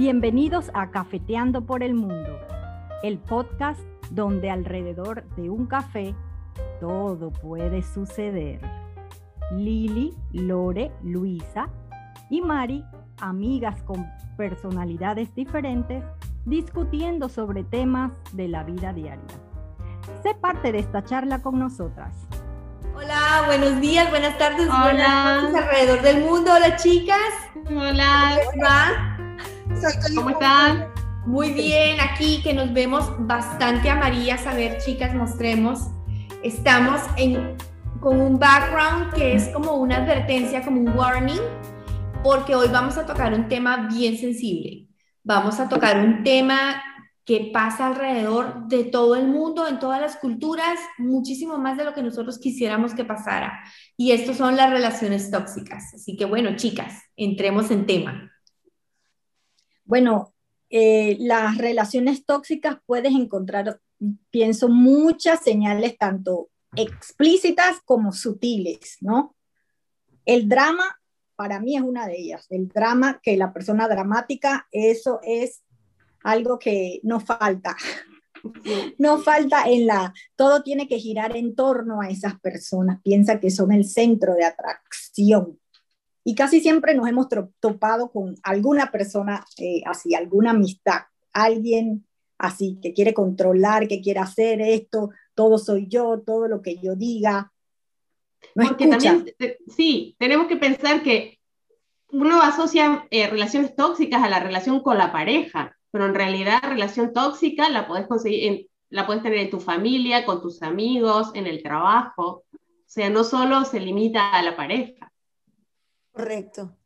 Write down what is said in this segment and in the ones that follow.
Bienvenidos a Cafeteando por el Mundo, el podcast donde alrededor de un café todo puede suceder. Lili, Lore, Luisa y Mari, amigas con personalidades diferentes, discutiendo sobre temas de la vida diaria. Sé parte de esta charla con nosotras. Hola, buenos días, buenas tardes, Hola. buenas noches alrededor del mundo. Hola, chicas. Hola. ¿Cómo? ¿Cómo están? Muy bien, aquí que nos vemos bastante amarillas. A ver, chicas, mostremos. Estamos en, con un background que es como una advertencia, como un warning, porque hoy vamos a tocar un tema bien sensible. Vamos a tocar un tema que pasa alrededor de todo el mundo, en todas las culturas, muchísimo más de lo que nosotros quisiéramos que pasara. Y estos son las relaciones tóxicas. Así que bueno, chicas, entremos en tema. Bueno, eh, las relaciones tóxicas puedes encontrar, pienso, muchas señales, tanto explícitas como sutiles, ¿no? El drama, para mí, es una de ellas. El drama, que la persona dramática, eso es algo que no falta. No falta en la, todo tiene que girar en torno a esas personas, piensa que son el centro de atracción. Y casi siempre nos hemos topado con alguna persona eh, así, alguna amistad, alguien así, que quiere controlar, que quiere hacer esto, todo soy yo, todo lo que yo diga. No Porque también, eh, sí, tenemos que pensar que uno asocia eh, relaciones tóxicas a la relación con la pareja, pero en realidad relación tóxica la puedes conseguir, la puedes tener en tu familia, con tus amigos, en el trabajo. O sea, no solo se limita a la pareja. Correcto.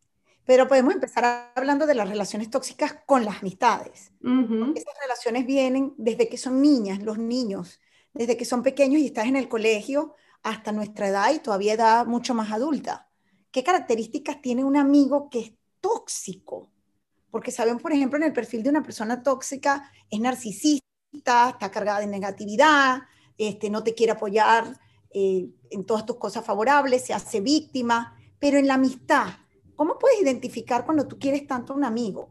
Pero podemos empezar hablando de las relaciones tóxicas con las amistades. Esas relaciones vienen desde que son niñas, los niños, desde que son pequeños y estás en el colegio hasta nuestra edad y todavía edad mucho más adulta. ¿Qué características tiene un amigo que es tóxico? Porque sabemos, por ejemplo, en el perfil de una persona tóxica es narcisista, está cargada de negatividad, este, no te quiere apoyar eh, en todas tus cosas favorables, se hace víctima pero en la amistad, ¿cómo puedes identificar cuando tú quieres tanto a un amigo?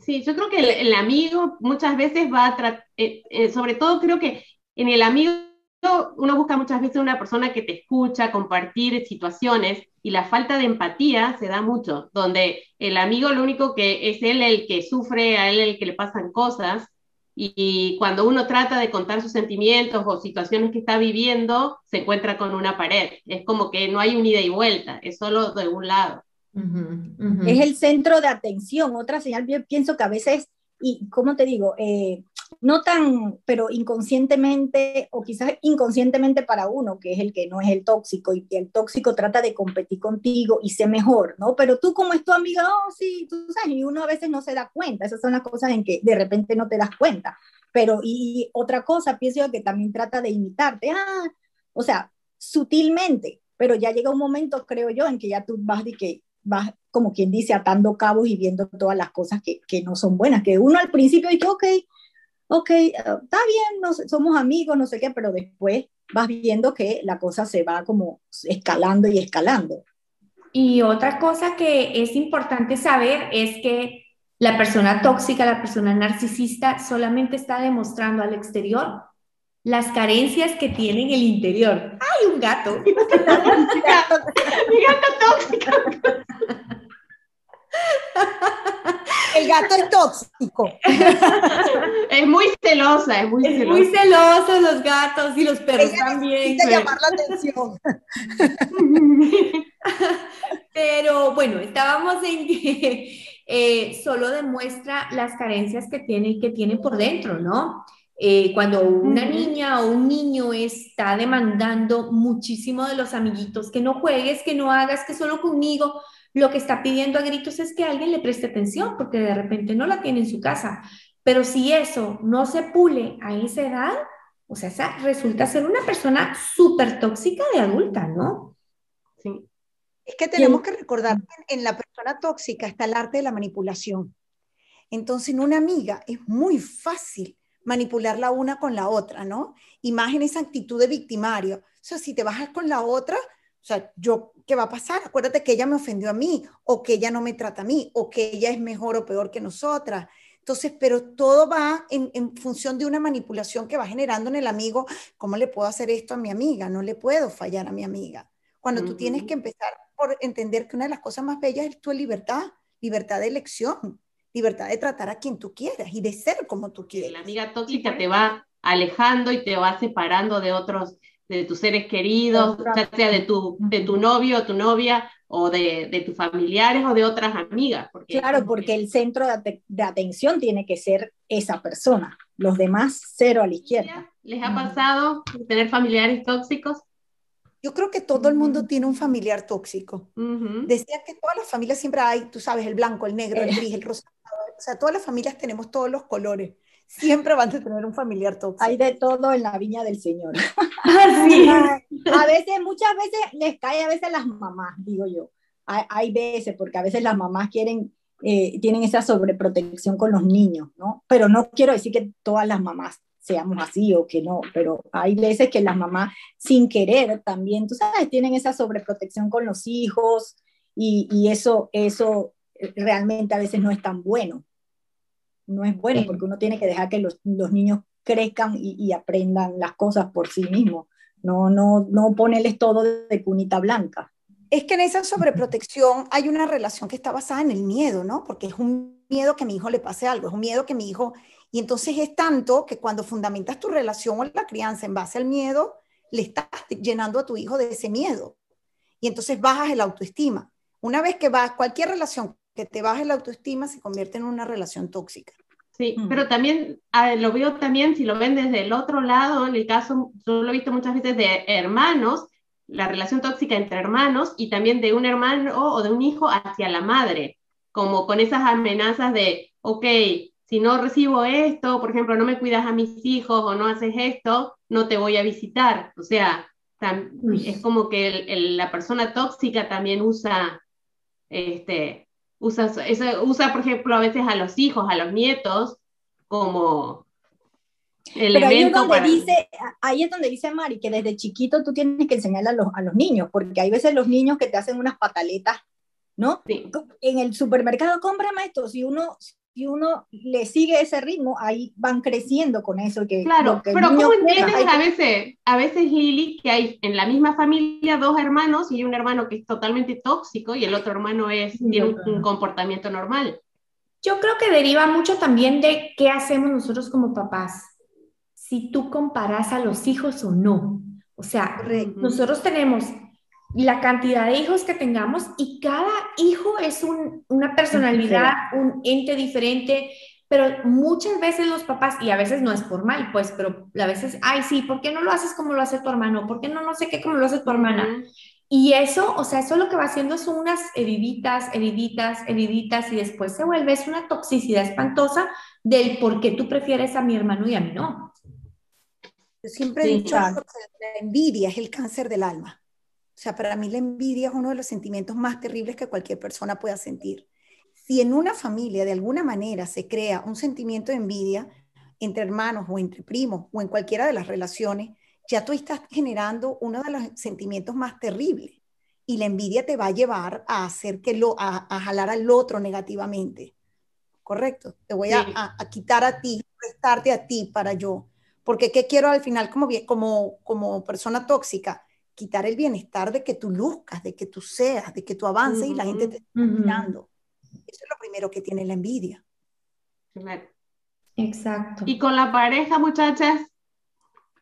Sí, yo creo que el, amigo muchas veces va a tratar, eh, eh, sobre todo creo que en el amigo uno busca muchas veces una persona que te escucha, compartir situaciones y la falta de empatía se da mucho, donde el amigo lo único que es él el que sufre, a él el que le pasan cosas y cuando uno trata de contar sus sentimientos o situaciones que está viviendo, se encuentra con una pared. Es como que no hay un ida y vuelta, es solo de un lado. Es el centro de atención. Otra señal, yo pienso que a veces, y como te digo, eh, no tan, pero inconscientemente o quizás inconscientemente para uno, que es el que no es el tóxico y el tóxico trata de competir contigo y ser mejor, ¿no? Pero tú como es tu amiga, oh, sí, tú sabes, y uno a veces no se da cuenta, esas son las cosas en que de repente no te das cuenta. Pero, y, otra cosa, pienso que también trata de imitarte, ah, o sea, sutilmente, pero ya llega un momento, creo yo, en que ya tú vas de que vas, como quien dice, atando cabos y viendo todas las cosas que, que no son buenas, que uno al principio dice, ok, ok, eh, está bien, somos amigos, no sé qué, pero después vas viendo que la cosa se va como escalando y escalando. Y otra cosa que es importante saber es que la persona tóxica, la persona narcisista, solamente está demostrando al exterior las carencias que tiene en el interior. ¡Ay, un gato! Mi gato tóxico. El gato es tóxico. Es muy celosa, es muy es muy celoso los gatos y los perros Ella también. Necesita llamar la atención. Pero bueno, estábamos en que eh, solo demuestra las carencias que tiene, que tiene por dentro, ¿no? Eh, cuando una niña o un niño está demandando muchísimo de los amiguitos, que no juegues, que no hagas, que solo conmigo, lo que está pidiendo a gritos es que alguien le preste atención, porque de repente no la tiene en su casa. Pero si eso no se pule a esa edad, o sea, esa resulta ser una persona súper tóxica de adulta, ¿no? Sí. Es que tenemos que recordar que en la persona tóxica está el arte de la manipulación. Entonces, en una amiga es muy fácil manipular la una con la otra, ¿no? Imagen esa actitud de victimario. O sea, si te bajas con la otra, O sea, yo, ¿qué va a pasar? Acuérdate que ella me ofendió a mí, o que ella no me trata a mí, o que ella es mejor o peor que nosotras. Entonces, pero todo va en, en, función de una manipulación que va generando en el amigo, ¿cómo le puedo hacer esto a mi amiga? No le puedo fallar a mi amiga. Cuando tú tienes que empezar por entender que una de las cosas más bellas es tu libertad, libertad de elección, libertad de tratar a quien tú quieras y de ser como tú quieras. La amiga tóxica te va alejando y te va separando de otros, de tus seres queridos, ya sea de tu, de tu novio o tu novia o de, de, tus familiares o de otras amigas. Porque claro, porque el centro de, de, atención tiene que ser esa persona, los demás cero a la izquierda. ¿Les ha pasado tener familiares tóxicos? Yo creo que todo el mundo tiene un familiar tóxico. Decía que todas las familias siempre hay, tú sabes, el blanco, el negro, el eh. gris, el rosado. O sea, todas las familias tenemos todos los colores. Siempre van a tener un familiar tóxico. Hay de todo en la viña del Señor. Así. a veces, muchas veces les cae a veces las mamás, digo yo. Hay, hay veces, porque a veces las mamás quieren, eh, tienen esa sobreprotección con los niños, ¿no? Pero no quiero decir que todas las mamás seamos así o que no, pero hay veces que las mamás sin querer también, tú sabes, tienen esa sobreprotección con los hijos y, y eso, eso realmente a veces no es tan bueno. No es bueno porque uno tiene que dejar que los, los niños crezcan y, y, aprendan las cosas por sí mismos. No, no, no ponerles todo de cunita blanca. Es que en esa sobreprotección hay una relación que está basada en el miedo, ¿no? Porque es un miedo que a mi hijo le pase algo, es un miedo que mi hijo y entonces es tanto que cuando fundamentas tu relación o la crianza en base al miedo, le estás llenando a tu hijo de ese miedo. Y entonces bajas el autoestima. Una vez que vas, cualquier relación que te baje la autoestima se convierte en una relación tóxica. Sí, mm. pero también lo veo también, si lo ven desde el otro lado, en el caso, yo lo he visto muchas veces de hermanos, la relación tóxica entre hermanos y también de un hermano o de un hijo hacia la madre, como con esas amenazas de, ok, si no recibo esto, por ejemplo, no me cuidas a mis hijos o no haces esto, no te voy a visitar. O sea, es como que la persona tóxica también usa, este, usa, usa, por ejemplo, a veces a los hijos, a los nietos, como Pero ahí es, donde dice, ahí es donde dice Mari que desde chiquito tú tienes que enseñarle a los, a los niños, porque hay veces los niños que te hacen unas pataletas ¿no? En el supermercado, cómprame esto. Si uno, si uno le sigue ese ritmo, ahí van creciendo con eso. Que, claro, pero ¿cómo entiendes a veces, a veces, Lili, que hay en la misma familia dos hermanos y hay un hermano que es totalmente tóxico y el otro hermano es, tiene un, comportamiento normal? Yo creo que deriva mucho también de qué hacemos nosotros como papás. Si tú comparas a los hijos o no. O sea, nosotros tenemos la cantidad de hijos que tengamos y cada hijo es una personalidad, un ente diferente, pero muchas veces los papás, y a veces no es por mal, pues, pero a veces, ay, sí, ¿por qué no lo haces como lo hace tu hermano? ¿Por qué no no sé qué como lo hace tu hermana? Y eso, o sea, eso lo que va haciendo son unas heriditas, heriditas, heriditas, y después se vuelve es una toxicidad espantosa del por qué tú prefieres a mi hermano y a mí no. Yo siempre he dicho la envidia es el cáncer del alma. O sea, para mí la envidia es uno de los sentimientos más terribles que cualquier persona pueda sentir. Si en una familia de alguna manera se crea un sentimiento de envidia entre hermanos o entre primos o en cualquiera de las relaciones, ya tú estás generando uno de los sentimientos más terribles. Y la envidia te va a llevar a hacer que lo, a, jalar al otro negativamente. Correcto. Te voy a, a, quitar a ti, prestarte a ti para yo. Porque ¿qué quiero al final como, como, como persona tóxica? Quitar el bienestar de que tú luzcas, de que tú seas, de que tú avances y la gente te está mirando. Eso es lo primero que tiene la envidia. Exacto. Y con la pareja, muchachas.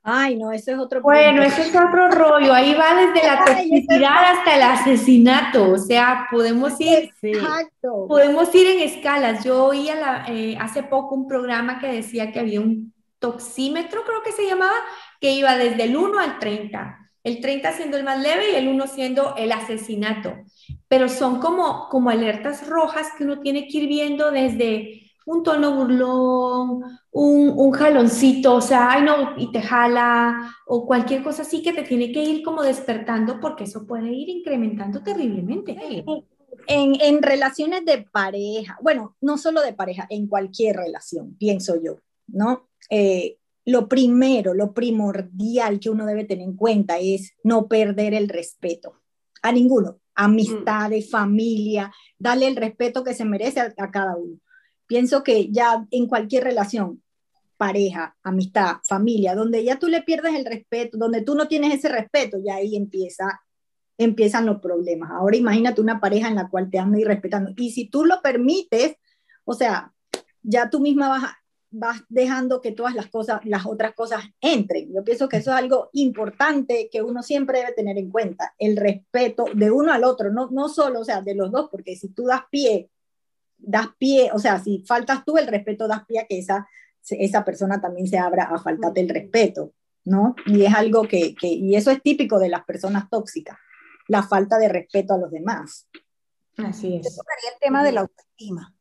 Ay, no, eso es otro Bueno, eso es otro rollo. Ahí va desde la toxicidad hasta el asesinato. O sea, podemos ir, Exacto. podemos ir en escalas. Yo oí eh, hace poco un programa que decía que había un toxímetro, creo que se llamaba, que iba desde el 1 al 30 el 30 siendo el más leve y el 1 siendo el asesinato. Pero son como, como alertas rojas que uno tiene que ir viendo desde un tono burlón, un, un, jaloncito, o sea, ay no, y te jala, o cualquier cosa así que te tiene que ir como despertando porque eso puede ir incrementando terriblemente. En, en relaciones de pareja, bueno, no solo de pareja, en cualquier relación, pienso yo, ¿no? Eh, lo primero, lo primordial que uno debe tener en cuenta es no perder el respeto. a ninguno. Amistades, mm. familia, darle el respeto que se merece a, cada uno. Pienso que ya en cualquier relación, pareja, amistad, familia, donde ya tú le pierdes el respeto, donde tú no tienes ese respeto, ya ahí empieza, empiezan los problemas. Ahora imagínate una pareja en la cual te anda y respetando. Y si tú lo permites, o sea, ya tú misma vas, vas dejando que todas las cosas, las otras cosas entren. Yo pienso que eso es algo importante que uno siempre debe tener en cuenta, el respeto de uno al otro, no, no solo, o sea, de los dos, porque si tú das pie, das pie, o sea, si faltas tú el respeto, das pie a que esa, esa persona también se abra a faltarte el respeto, ¿no? Y es algo que, que, y eso es típico de las personas tóxicas, la falta de respeto a los demás. Así es. Yo el tema de la autoestima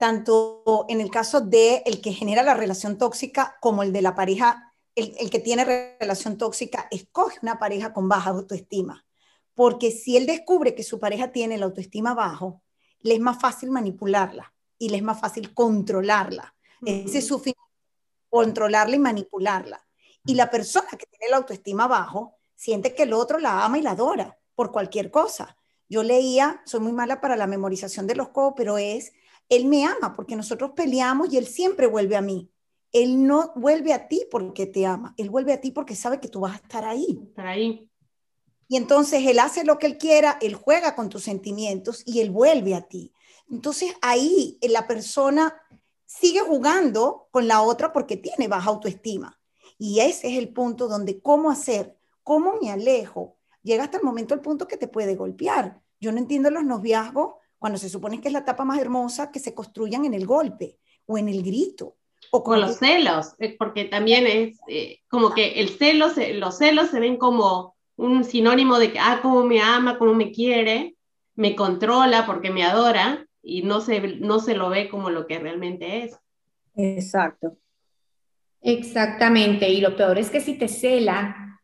tanto en el caso de el que genera la relación tóxica como el de la pareja, el, el, que tiene relación tóxica, escoge una pareja con baja autoestima. Porque si él descubre que su pareja tiene la autoestima bajo, le es más fácil manipularla y le es más fácil controlarla. Ese es su fin, controlarla y manipularla. Y la persona que tiene la autoestima bajo siente que el otro la ama y la adora por cualquier cosa. Yo leía, soy muy mala para la memorización de los codos, pero es él me ama porque nosotros peleamos y Él siempre vuelve a mí. Él no vuelve a ti porque te ama, Él vuelve a ti porque sabe que tú vas a estar ahí. Estar ahí. Y entonces Él hace lo que Él quiera, Él juega con tus sentimientos y Él vuelve a ti. Entonces ahí la persona sigue jugando con la otra porque tiene baja autoestima. Y ese es el punto donde cómo hacer, cómo me alejo. Llega hasta el momento el punto que te puede golpear. Yo no entiendo los noviazgos cuando se supone que es la etapa más hermosa, que se construyan en el golpe o en el grito. O con los celos, eh, porque también es eh, como que el celo, los celos se ven como un sinónimo de que, ah, cómo me ama, cómo me quiere, me controla porque me adora y no se, no se lo ve como lo que realmente es. Exacto. Exactamente, y lo peor es que si te cela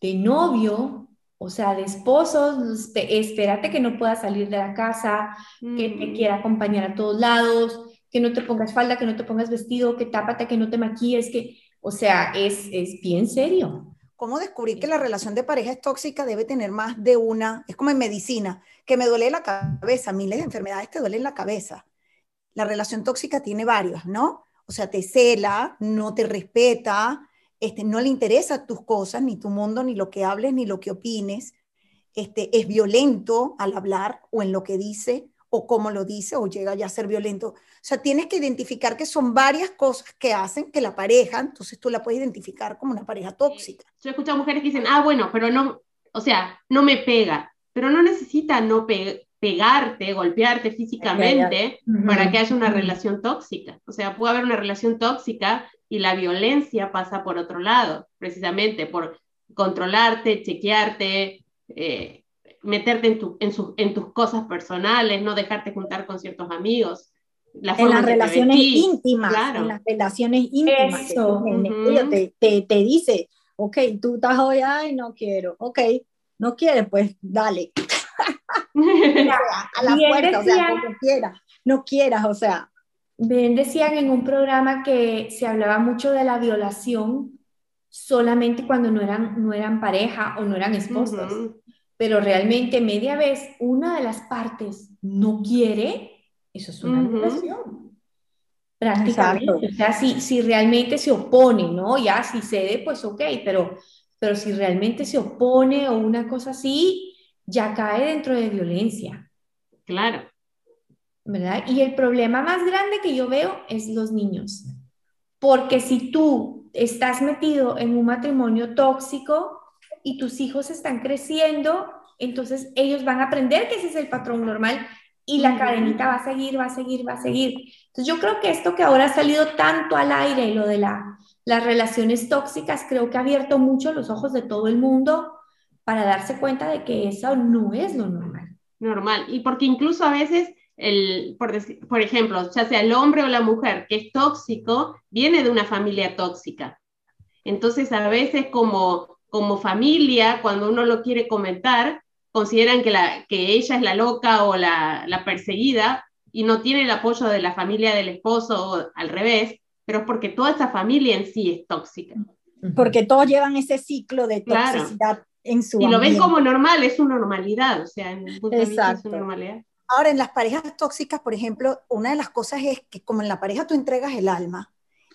de novio, o sea, de esposos, espérate que no puedas salir de la casa, que te mm. quiera acompañar a todos lados, que no te pongas falda, que no te pongas vestido, que tápate, que no te maquilles, que, o sea, es, es bien serio. ¿Cómo descubrir que la relación de pareja es tóxica? Debe tener más de una, es como en medicina, que me duele la cabeza, miles de enfermedades te duelen la cabeza. La relación tóxica tiene varios, ¿no? O sea, te cela, no te respeta, este, no le interesa tus cosas, ni tu mundo, ni lo que hables, ni lo que opines, este, es violento al hablar o en lo que dice o cómo lo dice o llega ya a ser violento. O sea, tienes que identificar que son varias cosas que hacen que la pareja, entonces tú la puedes identificar como una pareja tóxica. Yo he escuchado mujeres que dicen, ah, bueno, pero no, o sea, no me pega, pero no necesita no pegarte, golpearte físicamente para que haya una relación tóxica. O sea, puede haber una relación tóxica y la violencia pasa por otro lado, precisamente por controlarte, chequearte, eh, meterte en, tu, en, en, tus cosas personales, no dejarte juntar con ciertos amigos. en las relaciones íntimas, en las relaciones íntimas. Eso. te, te, te, dice, ok, tú estás hoy, ay, no quiero, ok, no quieres, pues dale. a la puerta, o sea, como quieras, no quieras, o sea, Bien decían en un programa que se hablaba mucho de la violación solamente cuando no eran, no eran pareja o no eran esposos, pero realmente media vez una de las partes no quiere, eso es una violación. Prácticamente, o sea, si, si realmente se opone, ¿no? Ya si cede, pues ok, pero, pero si realmente se opone o una cosa así, ya cae dentro de violencia. Claro. ¿Verdad? Y el problema más grande que yo veo es los niños. Porque si tú estás metido en un matrimonio tóxico y tus hijos están creciendo, entonces ellos van a aprender que ese es el patrón normal y la cadenita va a seguir, va a seguir, va a seguir. Entonces yo creo que esto que ahora ha salido tanto al aire, lo de la, las relaciones tóxicas, creo que ha abierto mucho los ojos de todo el mundo para darse cuenta de que eso no es lo normal. Normal. Y porque incluso a veces el, por, por ejemplo, ya sea el hombre o la mujer que es tóxico, viene de una familia tóxica. Entonces, a veces como, como familia, cuando uno lo quiere comentar, consideran que, la, que ella es la loca o la, la perseguida y no tiene el apoyo de la familia del esposo o al revés, pero es porque toda esa familia en sí es tóxica. Porque todos llevan ese ciclo de toxicidad en su Y lo ven como normal, es su normalidad, o sea, en el punto de vista es su normalidad. Ahora, en las parejas tóxicas, por ejemplo, una de las cosas es que como en la pareja tú entregas el alma,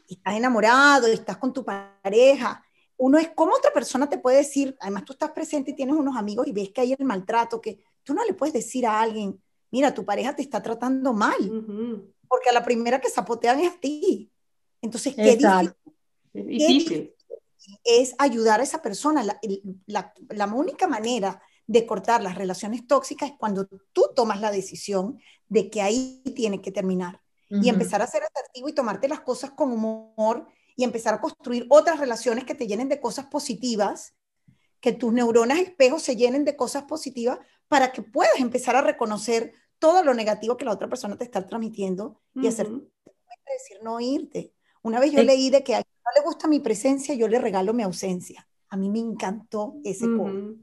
y estás enamorado, y estás con tu pareja, uno es como otra persona te puede decir, además tú estás presente y tienes unos amigos y ves que hay el maltrato, que tú no le puedes decir a alguien, mira, tu pareja te está tratando mal, porque a la primera que zapotean es a ti. Entonces, qué difícil, difícil, es ayudar a esa persona. La, la, la, única manera de cortar las relaciones tóxicas es cuando tú tomas la decisión de que ahí tiene que terminar. Y empezar a ser asertivo y tomarte las cosas con humor y empezar a construir otras relaciones que te llenen de cosas positivas, que tus neuronas espejos se llenen de cosas positivas para que puedas empezar a reconocer todo lo negativo que la otra persona te está transmitiendo y hacer decir no irte. Una vez yo leí de que a alguien no le gusta mi presencia, yo le regalo mi ausencia. A mí me encantó ese uh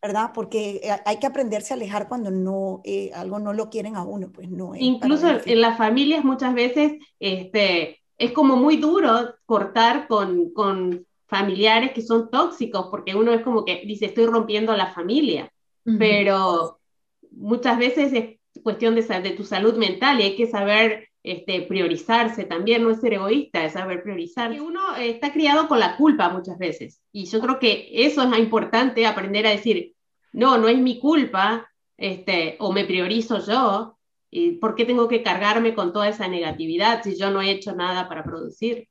¿verdad? Porque eh, hay que aprenderse a alejar cuando no, eh, algo no lo quieren a uno, pues no es. Incluso en las familias muchas veces este, es como muy duro cortar con, con familiares que son tóxicos, porque uno es como que dice, estoy rompiendo la familia, pero muchas veces es cuestión de, de, tu salud mental y hay que saber este, priorizarse también, no es ser egoísta, es saber priorizar. Y uno está criado con la culpa muchas veces, y yo creo que eso es importante, aprender a decir, no, no es mi culpa, este, o me priorizo yo, y ¿por qué tengo que cargarme con toda esa negatividad si yo no he hecho nada para producir?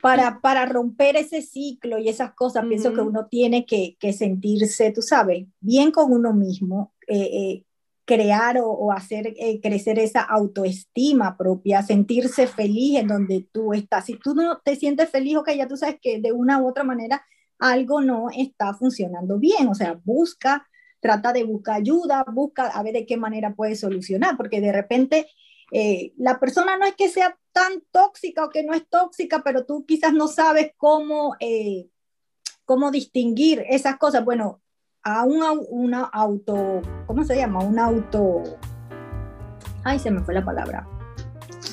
Para, para romper ese ciclo y esas cosas, pienso que uno tiene que, que, sentirse, tú sabes, bien con uno mismo, eh, eh, crear o, hacer eh, crecer esa autoestima propia, sentirse feliz en donde tú estás. Si tú no te sientes feliz, ok, ya tú sabes que de una u otra manera algo no está funcionando bien, o sea, busca, trata de buscar ayuda, busca a ver de qué manera puedes solucionar, porque de repente eh, la persona no es que sea tan tóxica o que no es tóxica, pero tú quizás no sabes cómo, eh, cómo distinguir esas cosas. Bueno, a un una auto, ¿cómo se llama? Un auto, ay, se me fue la palabra.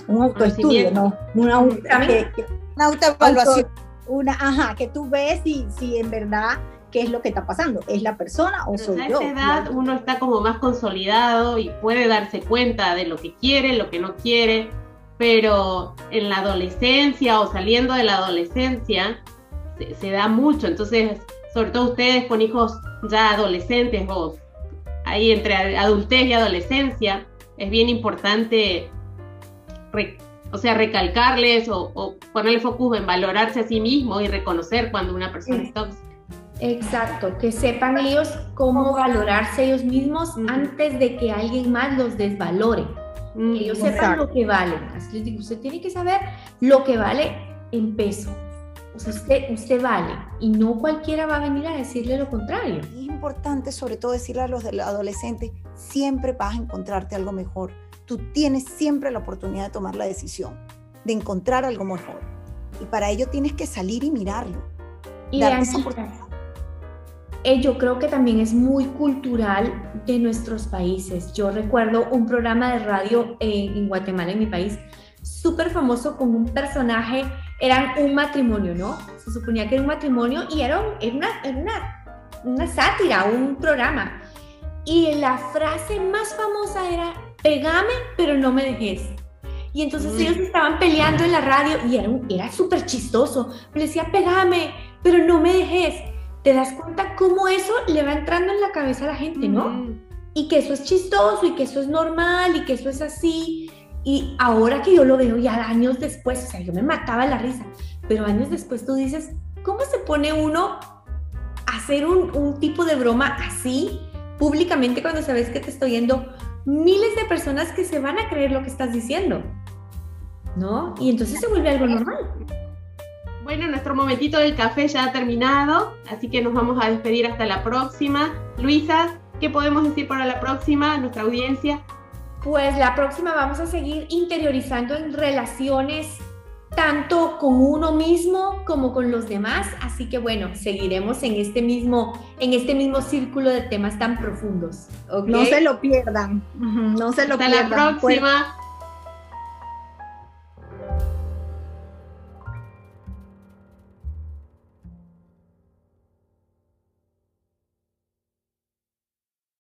Un autoestudio, ¿no? Una, auto, una autoevaluación. una, ajá, que tú ves si, si en verdad qué es lo que está pasando, es la persona o soy yo. A esa edad uno está como más consolidado y puede darse cuenta de lo que quiere, lo que no quiere, pero en la adolescencia o saliendo de la adolescencia se, se da mucho, entonces sobre todo ustedes con hijos ya adolescentes o ahí entre adultez y adolescencia, es bien importante, o sea, recalcarles o, ponerle foco en valorarse a sí mismo y reconocer cuando una persona es tóxica. Exacto, que sepan ellos cómo valorarse ellos mismos antes de que alguien más los desvalore. que ellos sepan lo que valen. Así les digo, usted tiene que saber lo que vale en peso usted, usted vale y no cualquiera va a venir a decirle lo contrario. Es importante sobre todo decirle a los adolescentes, siempre vas a encontrarte algo mejor. Tú tienes siempre la oportunidad de tomar la decisión, de encontrar algo mejor. Y para ello tienes que salir y mirarlo. Y esa oportunidad. Eh, yo creo que también es muy cultural de nuestros países. Yo recuerdo un programa de radio en Guatemala, en mi país, súper famoso con un personaje eran un matrimonio, ¿no? Se suponía que era un matrimonio y era, una, una, una sátira, un programa. Y la frase más famosa era, pegame, pero no me dejes. Y entonces mm. ellos estaban peleando en la radio y era, era súper chistoso. Le decía, pegame, pero no me dejes. Te das cuenta cómo eso le va entrando en la cabeza a la gente, ¿no? Mm. Y que eso es chistoso y que eso es normal y que eso es así. Y ahora que yo lo veo ya años después, o sea, yo me mataba la risa, pero años después tú dices, ¿cómo se pone uno a hacer un, un tipo de broma así públicamente cuando sabes que te estoy yendo miles de personas que se van a creer lo que estás diciendo? ¿No? Y entonces se vuelve algo normal. Bueno, nuestro momentito del café ya ha terminado, así que nos vamos a despedir hasta la próxima. Luisa, ¿qué podemos decir para la próxima, nuestra audiencia? Pues la próxima vamos a seguir interiorizando en relaciones tanto con uno mismo como con los demás, así que bueno, seguiremos en este mismo en este mismo círculo de temas tan profundos. No se lo pierdan. No se lo Hasta pierdan. la próxima.